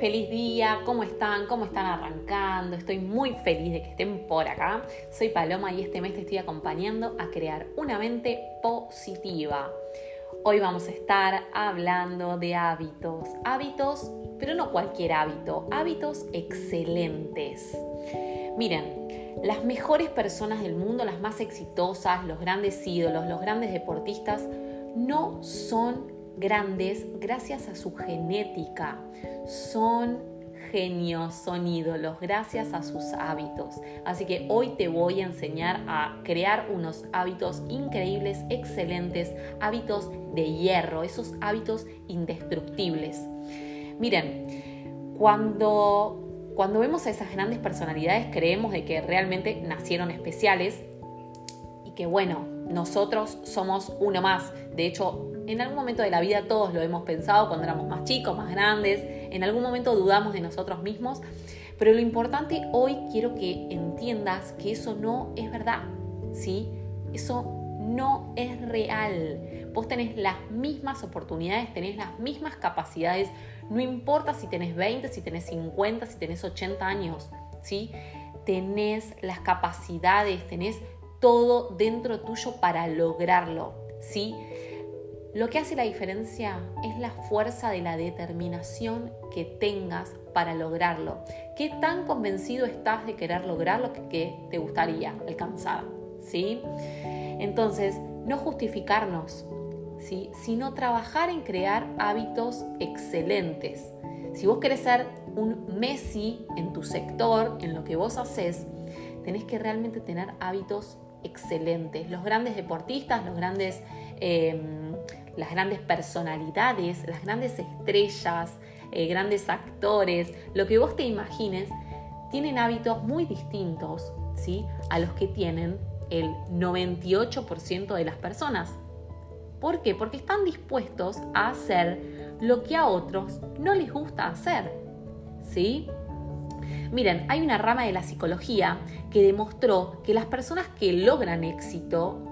feliz día, ¿cómo están? ¿Cómo están arrancando? Estoy muy feliz de que estén por acá. Soy Paloma y este mes te estoy acompañando a crear una mente positiva. Hoy vamos a estar hablando de hábitos, hábitos, pero no cualquier hábito, hábitos excelentes. Miren, las mejores personas del mundo, las más exitosas, los grandes ídolos, los grandes deportistas, no son grandes gracias a su genética. Son genios, son ídolos gracias a sus hábitos. Así que hoy te voy a enseñar a crear unos hábitos increíbles, excelentes, hábitos de hierro, esos hábitos indestructibles. Miren, cuando cuando vemos a esas grandes personalidades creemos de que realmente nacieron especiales y que bueno, nosotros somos uno más. De hecho, en algún momento de la vida todos lo hemos pensado cuando éramos más chicos, más grandes, en algún momento dudamos de nosotros mismos, pero lo importante hoy quiero que entiendas que eso no es verdad, ¿sí? Eso no es real. Vos tenés las mismas oportunidades, tenés las mismas capacidades, no importa si tenés 20, si tenés 50, si tenés 80 años, ¿sí? Tenés las capacidades, tenés todo dentro tuyo para lograrlo, ¿sí? Lo que hace la diferencia es la fuerza de la determinación que tengas para lograrlo. ¿Qué tan convencido estás de querer lograr lo que te gustaría alcanzar? ¿Sí? Entonces, no justificarnos, ¿sí? sino trabajar en crear hábitos excelentes. Si vos querés ser un Messi en tu sector, en lo que vos haces, tenés que realmente tener hábitos excelentes. Los grandes deportistas, los grandes, em, las grandes personalidades, las grandes estrellas, eh, grandes actores, lo que vos te imagines, tienen hábitos muy distintos ¿sí? a los que tienen el 98% de las personas. ¿Por qué? Porque están dispuestos a hacer lo que a otros no les gusta hacer. ¿Sí? Miren, hay una rama de la psicología que demostró que las personas que logran éxito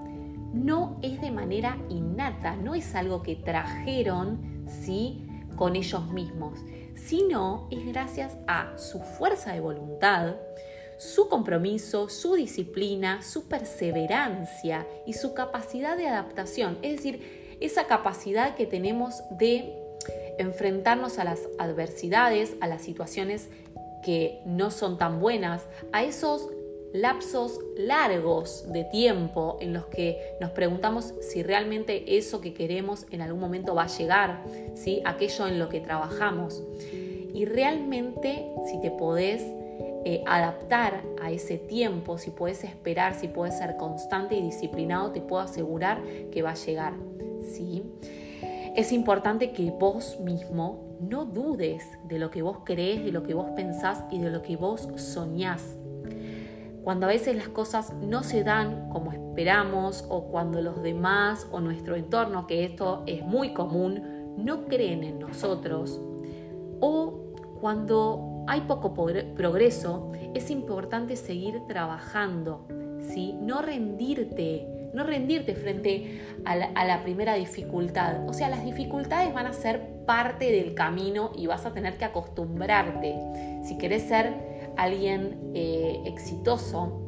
no es de manera innata, no es algo que trajeron, ¿sí? con ellos mismos, sino es gracias a su fuerza de voluntad, su compromiso, su disciplina, su perseverancia y su capacidad de adaptación, es decir, esa capacidad que tenemos de enfrentarnos a las adversidades, a las situaciones que no son tan buenas, a esos lapsos largos de tiempo en los que nos preguntamos si realmente eso que queremos en algún momento va a llegar, ¿sí? aquello en lo que trabajamos. Y realmente si te podés eh, adaptar a ese tiempo, si puedes esperar, si puedes ser constante y disciplinado, te puedo asegurar que va a llegar. ¿sí? Es importante que vos mismo no dudes de lo que vos crees, de lo que vos pensás y de lo que vos soñás. Cuando a veces las cosas no se dan como esperamos o cuando los demás o nuestro entorno, que esto es muy común, no creen en nosotros o cuando hay poco progreso, es importante seguir trabajando, ¿sí? no rendirte, no rendirte frente a la, primera dificultad. O sea, las dificultades van a ser parte del camino y vas a tener que acostumbrarte. Si querés ser alguien eh, exitoso,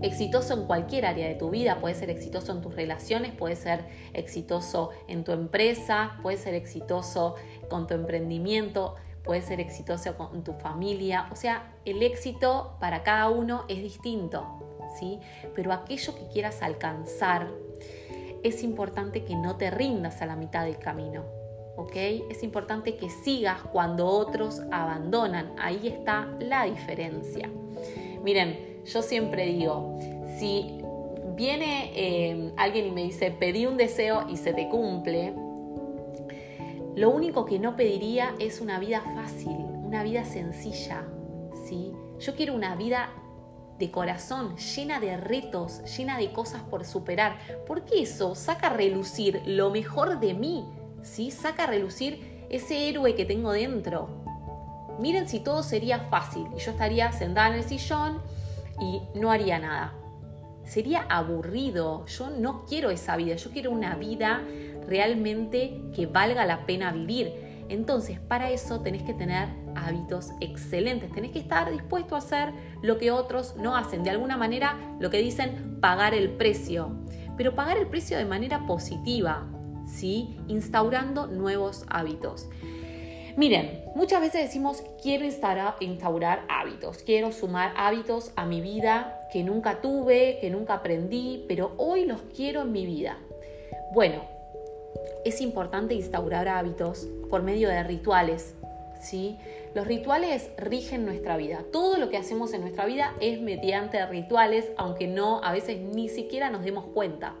exitoso en cualquier área de tu vida, puede ser exitoso en tus relaciones, puede ser exitoso en tu empresa, puede ser exitoso con tu emprendimiento, puede ser exitoso con tu familia, o sea, el éxito para cada uno es distinto, ¿sí? Pero aquello que quieras alcanzar, es importante que no te rindas a la mitad del camino, ¿ok? Es importante que sigas cuando otros abandonan, ahí está la diferencia. Miren, yo siempre digo, si viene eh, alguien y me dice, pedí un deseo y se te cumple, lo único que no pediría es una vida fácil, una vida sencilla, ¿sí? Yo quiero una vida de corazón, llena de retos, llena de cosas por superar, porque eso saca a relucir lo mejor de mí, ¿sí? Saca a relucir ese héroe que tengo dentro. Miren si todo sería fácil y yo estaría sentada en el sillón y no haría nada. Sería aburrido, yo no quiero esa vida, yo quiero una vida realmente que valga la pena vivir. Entonces, para eso tenés que tener hábitos excelentes, tenés que estar dispuesto a hacer lo que otros no hacen, de alguna manera lo que dicen pagar el precio, pero pagar el precio de manera positiva, ¿sí? Instaurando nuevos hábitos. Miren, muchas veces decimos quiero instaurar hábitos, quiero sumar hábitos a mi vida que nunca tuve, que nunca aprendí, pero hoy los quiero en mi vida. Bueno, es importante instaurar hábitos por medio de rituales, ¿sí? Los rituales rigen nuestra vida. Todo lo que hacemos en nuestra vida es mediante rituales, aunque no a veces ni siquiera nos demos cuenta.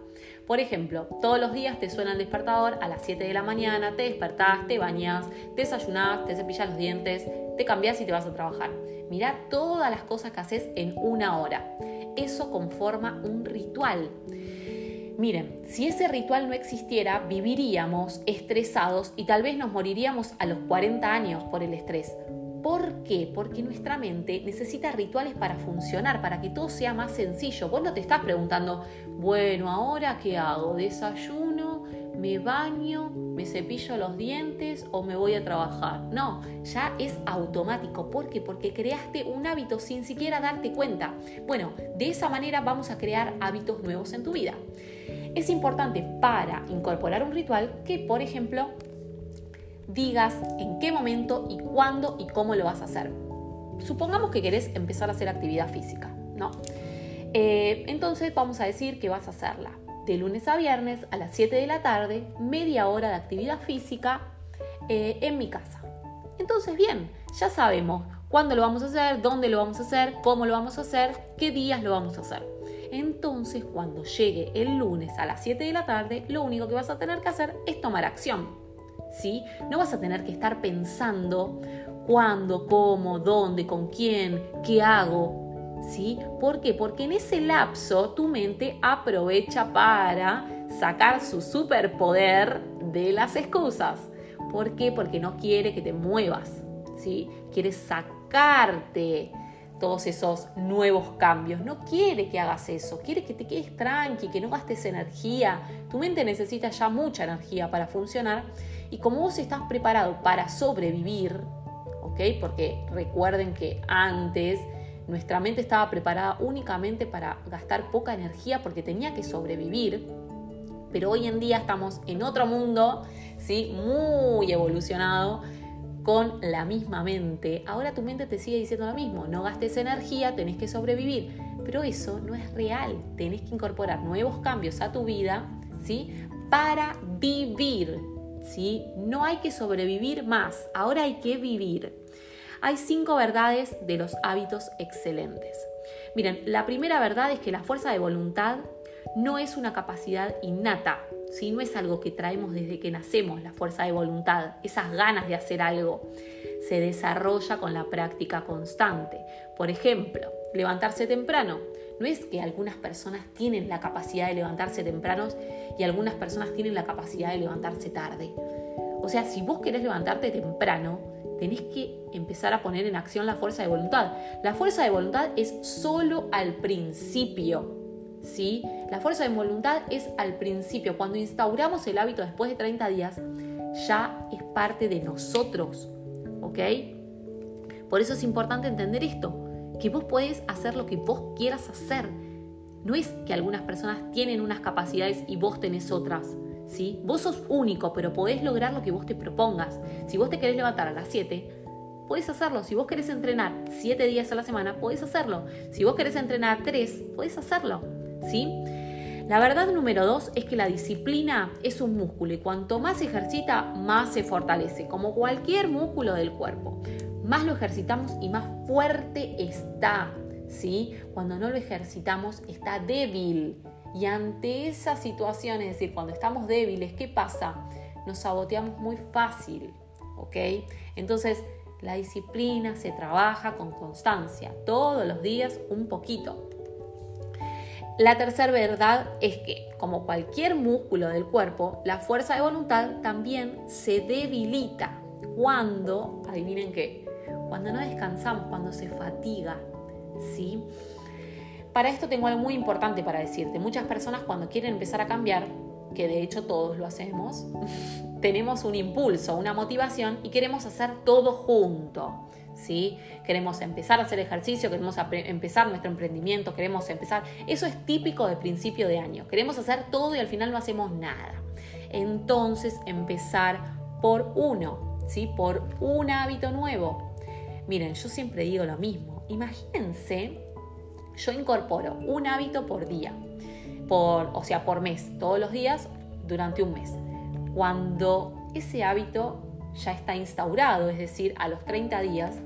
Por ejemplo, todos los días te suena el despertador a las 7 de la mañana, te despertás, te bañas, te desayunás, te cepillas los dientes, te cambias y te vas a trabajar. Mirá todas las cosas que haces en una hora. Eso conforma un ritual. Miren, si ese ritual no existiera, viviríamos estresados y tal vez nos moriríamos a los 40 años por el estrés. ¿Por qué? Porque nuestra mente necesita rituales para funcionar, para que todo sea más sencillo. Vos no te estás preguntando, bueno, ahora qué hago? ¿Desayuno? ¿Me baño? ¿Me cepillo los dientes o me voy a trabajar? No, ya es automático. ¿Por qué? Porque creaste un hábito sin siquiera darte cuenta. Bueno, de esa manera vamos a crear hábitos nuevos en tu vida es importante para incorporar un ritual que, por ejemplo, digas en qué momento y cuándo y cómo lo vas a hacer. Supongamos que querés empezar a hacer actividad física, ¿no? Eh, entonces vamos a decir que vas a hacerla de lunes a viernes a las 7 de la tarde, media hora de actividad física eh, en mi casa. Entonces, bien, ya sabemos cuándo lo vamos a hacer, dónde lo vamos a hacer, cómo lo vamos a hacer, qué días lo vamos a hacer. Entonces, cuando llegue el lunes a las 7 de la tarde, lo único que vas a tener que hacer es tomar acción. ¿Sí? No vas a tener que estar pensando cuándo, cómo, dónde, con quién, qué hago. ¿Sí? ¿Por qué? Porque en ese lapso tu mente aprovecha para sacar su superpoder de las excusas. ¿Por qué? Porque no quiere que te muevas. ¿Sí? Quiere sacarte todos esos nuevos cambios. No quiere que hagas eso, quiere que te quedes tranqui, que no gastes energía. Tu mente necesita ya mucha energía para funcionar y como vos estás preparado para sobrevivir, ¿ok? Porque recuerden que antes nuestra mente estaba preparada únicamente para gastar poca energía porque tenía que sobrevivir, pero hoy en día estamos en otro mundo, ¿sí? Muy evolucionado con la misma mente, ahora tu mente te sigue diciendo lo mismo, no gastes energía, tenés que sobrevivir, pero eso no es real, tenés que incorporar nuevos cambios a tu vida, ¿sí? Para vivir, ¿sí? No hay que sobrevivir más, ahora hay que vivir. Hay cinco verdades de los hábitos excelentes. Miren, la primera verdad es que la fuerza de voluntad no es una capacidad innata, si no es algo que traemos desde que nacemos, la fuerza de voluntad, esas ganas de hacer algo, se desarrolla con la práctica constante. Por ejemplo, levantarse temprano. No es que algunas personas tienen la capacidad de levantarse tempranos y algunas personas tienen la capacidad de levantarse tarde. O sea, si vos querés levantarte temprano, tenés que empezar a poner en acción la fuerza de voluntad. La fuerza de voluntad es solo al principio. ¿Sí? La fuerza de voluntad es al principio, cuando instauramos el hábito después de 30 días, ya es parte de nosotros, ¿ok? Por eso es importante entender esto, que vos podés hacer lo que vos quieras hacer. No es que algunas personas tienen unas capacidades y vos tenés otras. ¿sí? Vos sos único, pero podés lograr lo que vos te propongas. Si vos te querés levantar a las 7, podés hacerlo. Si vos querés entrenar 7 días a la semana, podés hacerlo. Si vos querés entrenar 3, podés hacerlo. ¿Sí? La verdad número dos es que la disciplina es un músculo y cuanto más se ejercita, más se fortalece, como cualquier músculo del cuerpo. Más lo ejercitamos y más fuerte está, ¿sí? Cuando no lo ejercitamos está débil. Y ante esa situación, es decir, cuando estamos débiles, ¿qué pasa? Nos saboteamos muy fácil, ¿ok? Entonces, la disciplina se trabaja con constancia, todos los días un poquito. La tercera verdad es que, como cualquier músculo del cuerpo, la fuerza de voluntad también se debilita cuando, adivinen qué, cuando no descansamos, cuando se fatiga, ¿sí? Para esto tengo algo muy importante para decirte. Muchas personas cuando quieren empezar a cambiar que de hecho todos lo hacemos, tenemos un impulso, una motivación y queremos hacer todo junto. ¿Sí? Queremos empezar a hacer ejercicio, queremos empezar nuestro emprendimiento, queremos empezar. Eso es típico de principio de año. Queremos hacer todo y al final no hacemos nada. Entonces, empezar por uno, ¿sí? Por un hábito nuevo. Miren, yo siempre digo lo mismo. Imagínense, yo incorporo un hábito por día por, o sea, por mes, todos los días durante un mes. Cuando ese hábito ya está instaurado, es decir, a los 30 días,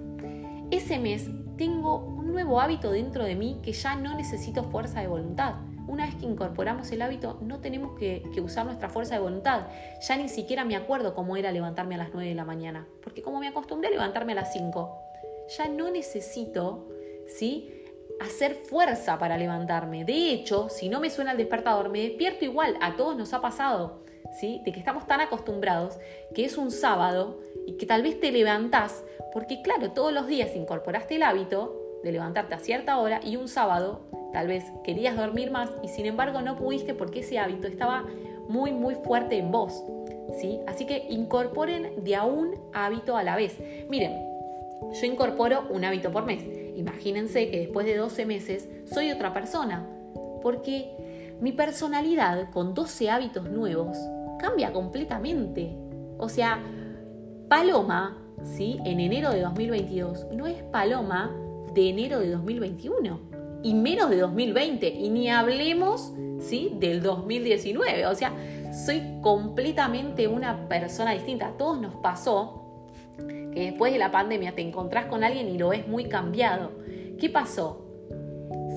ese mes tengo un nuevo hábito dentro de mí que ya no necesito fuerza de voluntad. Una vez que incorporamos el hábito, no tenemos que, usar nuestra fuerza de voluntad. Ya ni siquiera me acuerdo cómo era levantarme a las 9 de la mañana, porque como me acostumbré a levantarme a las 5, ya no necesito, ¿sí? hacer fuerza para levantarme. De hecho, si no me suena el despertador, me despierto igual. A todos nos ha pasado, De que estamos tan acostumbrados que es un sábado y que tal vez te levantás, porque claro, todos los días incorporaste el hábito de levantarte a cierta hora y un sábado tal vez querías dormir más y sin embargo no pudiste porque ese hábito estaba muy muy fuerte en vos, ¿sí? Así que incorporen de a un hábito a la vez. Miren, yo incorporo un hábito por mes Imagínense que después de 12 meses soy otra persona, porque mi personalidad con 12 hábitos nuevos cambia completamente. O sea, Paloma, ¿sí? En enero de 2022 no es Paloma de enero de 2021 y menos de 2020 y ni hablemos, ¿sí? Del 2019. O sea, soy completamente una persona distinta. A todos nos pasó que después de la pandemia te encontrás con alguien y lo ves muy cambiado. ¿Qué pasó?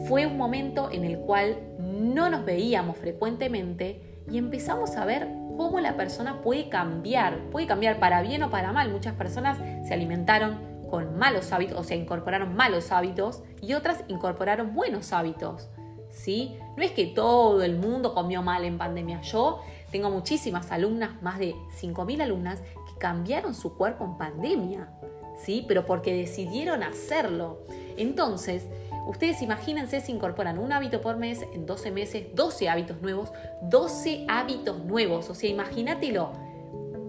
Fue un momento en el cual no nos veíamos frecuentemente y empezamos a ver cómo la persona puede cambiar, puede cambiar para bien o para mal. Muchas personas se alimentaron con malos hábitos, o sea, incorporaron malos hábitos y otras incorporaron buenos hábitos. ¿Sí? No es que todo el mundo comió mal en pandemia. Yo tengo muchísimas alumnas, más de 5.000 alumnas, cambiaron su cuerpo en pandemia, ¿sí? Pero porque decidieron hacerlo. Entonces, ustedes imagínense si incorporan un hábito por mes, en 12 meses, 12 hábitos nuevos, 12 hábitos nuevos, o sea, imagínatelo.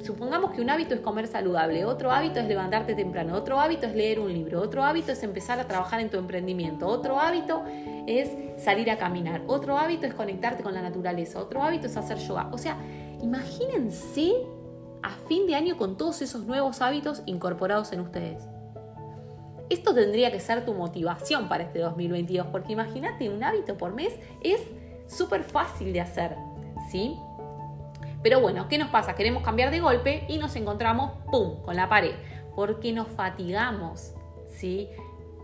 Supongamos que un hábito es comer saludable, otro hábito es levantarte temprano, otro hábito es leer un libro, otro hábito es empezar a trabajar en tu emprendimiento, otro hábito es salir a caminar, otro hábito es conectarte con la naturaleza, otro hábito es hacer yoga. O sea, imagínense a fin de año con todos esos nuevos hábitos incorporados en ustedes. Esto tendría que ser tu motivación para este 2022, porque imagínate, un hábito por mes es súper fácil de hacer, ¿sí? Pero bueno, ¿qué nos pasa? Queremos cambiar de golpe y nos encontramos, ¡pum!, con la pared, porque nos fatigamos, ¿sí?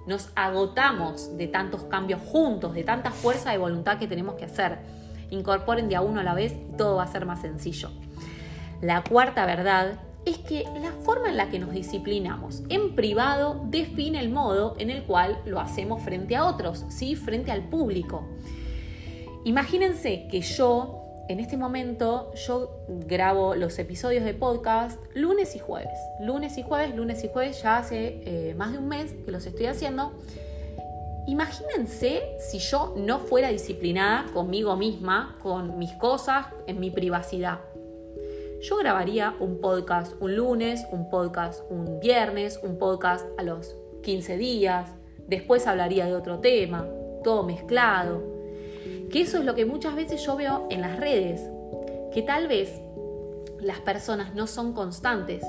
Nos agotamos de tantos cambios juntos, de tanta fuerza de voluntad que tenemos que hacer. Incorporen de a uno a la vez y todo va a ser más sencillo. La cuarta verdad es que la forma en la que nos disciplinamos en privado define el modo en el cual lo hacemos frente a otros, ¿sí? frente al público. Imagínense que yo, en este momento, yo grabo los episodios de podcast lunes y jueves. Lunes y jueves, lunes y jueves, ya hace eh, más de un mes que los estoy haciendo. Imagínense si yo no fuera disciplinada conmigo misma, con mis cosas, en mi privacidad yo grabaría un podcast un lunes, un podcast un viernes, un podcast a los 15 días, después hablaría de otro tema, todo mezclado. Que eso es lo que muchas veces yo veo en las redes, que tal vez las personas no son constantes.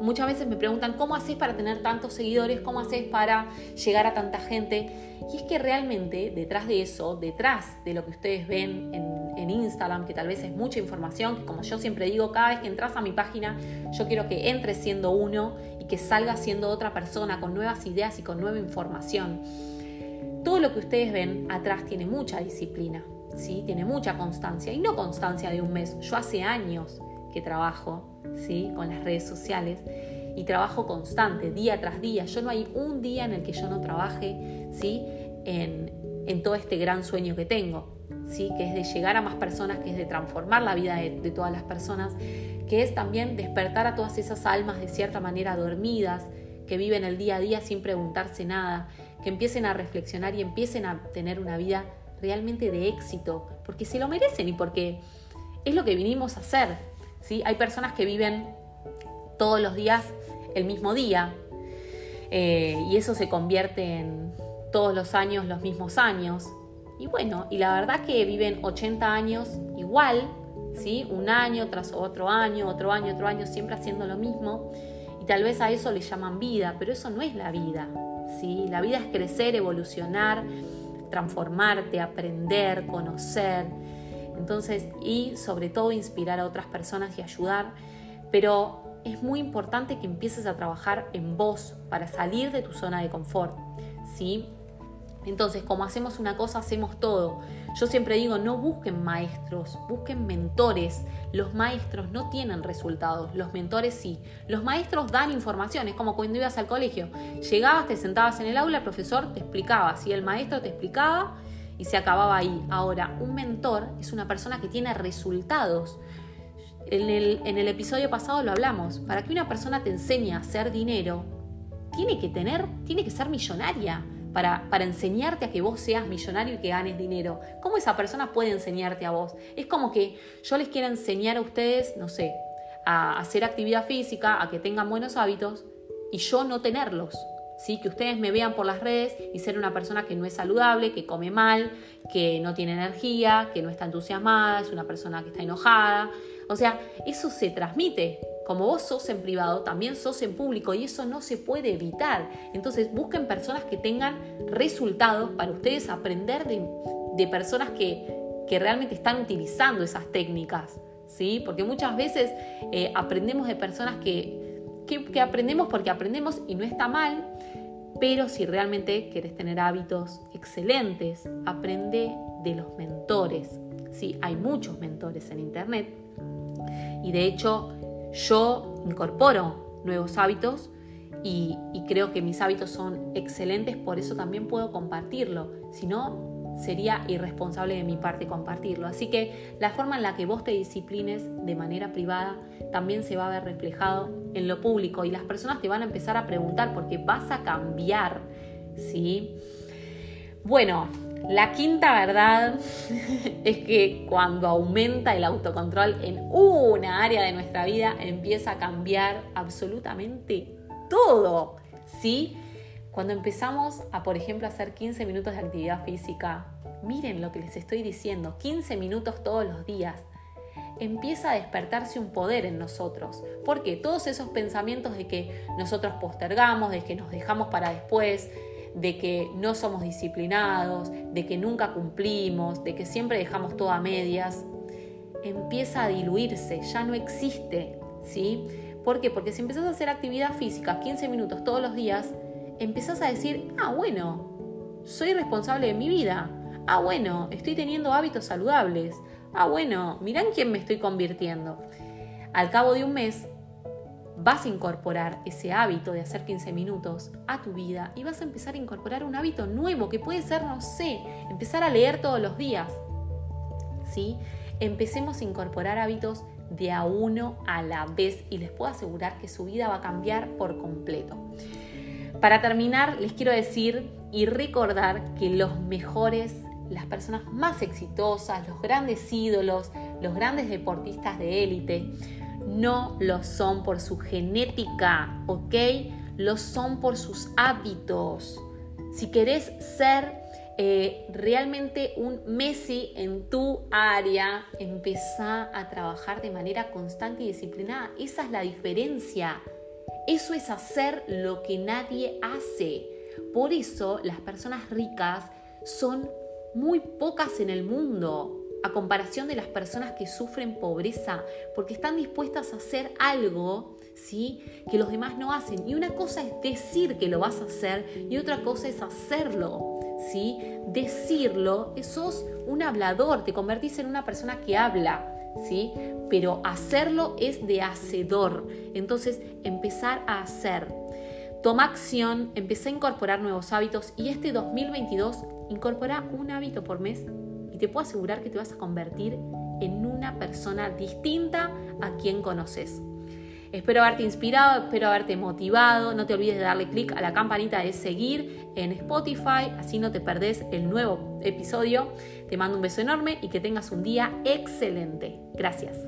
Muchas veces me preguntan, ¿cómo haces para tener tantos seguidores? ¿Cómo haces para llegar a tanta gente? Y es que realmente detrás de eso, detrás de lo que ustedes ven en en Instagram, que tal vez es mucha información, que como yo siempre digo, cada vez que entras a mi página, yo quiero que entres siendo uno y que salgas siendo otra persona con nuevas ideas y con nueva información. Todo lo que ustedes ven atrás tiene mucha disciplina, ¿sí? tiene mucha constancia y no constancia de un mes. Yo hace años que trabajo ¿sí? con las redes sociales y trabajo constante, día tras día. Yo no hay un día en el que yo no trabaje ¿sí? en, en todo este gran sueño que tengo que es de llegar a más personas, que es de transformar la vida de, de todas las personas, que es también despertar a todas esas almas de cierta manera dormidas, que viven el día a día sin preguntarse nada, que empiecen a reflexionar y empiecen a tener una vida realmente de éxito, porque se lo merecen y porque es lo que vinimos a hacer. ¿Sí? Hay personas que viven todos los días el mismo día eh, y eso se convierte en todos los años los mismos años. Y bueno, y la verdad que viven 80 años igual, ¿sí? Un año tras otro año, otro año, otro año, siempre haciendo lo mismo. Y tal vez a eso le llaman vida, pero eso no es la vida, ¿sí? La vida es crecer, evolucionar, transformarte, aprender, conocer. Entonces, y sobre todo inspirar a otras personas y ayudar. Pero es muy importante que empieces a trabajar en vos para salir de tu zona de confort, ¿sí? Entonces, como hacemos una cosa, hacemos todo. Yo siempre digo, no busquen maestros, busquen mentores. Los maestros no tienen resultados, los mentores sí. Los maestros dan información, es como cuando ibas al colegio. Llegabas, te sentabas en el aula, el profesor te explicaba, si el maestro te explicaba y se acababa ahí. Ahora, un mentor es una persona que tiene resultados. En el, en el episodio pasado lo hablamos. Para que una persona te enseñe a hacer dinero, tiene que tener, tiene que ser millonaria para, enseñarte a que vos seas millonario y que ganes dinero. ¿Cómo esa persona puede enseñarte a vos? Es como que yo les quiero enseñar a ustedes, no sé, a hacer actividad física, a que tengan buenos hábitos y yo no tenerlos. ¿Sí? Que ustedes me vean por las redes y ser una persona que no es saludable, que come mal, que no tiene energía, que no está entusiasmada, es una persona que está enojada. O sea, eso se transmite como vos sos en privado, también sos en público y eso no se puede evitar. Entonces busquen personas que tengan resultados para ustedes aprender de, personas que, realmente están utilizando esas técnicas. ¿sí? Porque muchas veces eh, aprendemos de personas que, que, aprendemos porque aprendemos y no está mal, pero si realmente quieres tener hábitos excelentes, aprende de los mentores. ¿sí? Hay muchos mentores en Internet y de hecho yo incorporo nuevos hábitos y, creo que mis hábitos son excelentes, por eso también puedo compartirlo. Si no, sería irresponsable de mi parte compartirlo. Así que la forma en la que vos te disciplines de manera privada también se va a ver reflejado en lo público y las personas te van a empezar a preguntar porque vas a cambiar, ¿sí? Bueno, la quinta verdad es que cuando aumenta el autocontrol en una área de nuestra vida empieza a cambiar absolutamente todo. ¿Sí? Cuando empezamos a, por ejemplo, hacer 15 minutos de actividad física, miren lo que les estoy diciendo, 15 minutos todos los días, empieza a despertarse un poder en nosotros. Porque todos esos pensamientos de que nosotros postergamos, de que nos dejamos para después, de que no somos disciplinados, de que nunca cumplimos, de que siempre dejamos todo a medias, empieza a diluirse, ya no existe, ¿sí? ¿Por qué? Porque si empezás a hacer actividad física 15 minutos todos los días, empezás a decir, ah, bueno, soy responsable de mi vida, ah, bueno, estoy teniendo hábitos saludables, ah, bueno, mirá en quién me estoy convirtiendo. Al cabo de un mes, vas a incorporar ese hábito de hacer 15 minutos a tu vida y vas a empezar a incorporar un hábito nuevo que puede ser, no sé, empezar a leer todos los días. ¿Sí? Empecemos a incorporar hábitos de a uno a la vez y les puedo asegurar que su vida va a cambiar por completo. Para terminar, les quiero decir y recordar que los mejores, las personas más exitosas, los grandes ídolos, los grandes deportistas de élite, no lo son por su genética, ¿ok? Lo son por sus hábitos. Si querés ser eh, realmente un Messi en tu área, empezá a trabajar de manera constante y disciplinada. Esa es la diferencia. Eso es hacer lo que nadie hace. Por eso las personas ricas son muy pocas en el mundo a comparación de las personas que sufren pobreza, porque están dispuestas a hacer algo, ¿sí? Que los demás no hacen. Y una cosa es decir que lo vas a hacer y otra cosa es hacerlo, ¿sí? Decirlo, sos un hablador, te convertís en una persona que habla, ¿sí? Pero hacerlo es de hacedor. Entonces, empezar a hacer. Toma acción, empecé a incorporar nuevos hábitos y este 2022 incorpora un hábito por mes y te puedo asegurar que te vas a convertir en una persona distinta a quien conoces. Espero haberte inspirado, espero haberte motivado. No te olvides de darle clic a la campanita de seguir en Spotify, así no te perdés el nuevo episodio. Te mando un beso enorme y que tengas un día excelente. Gracias.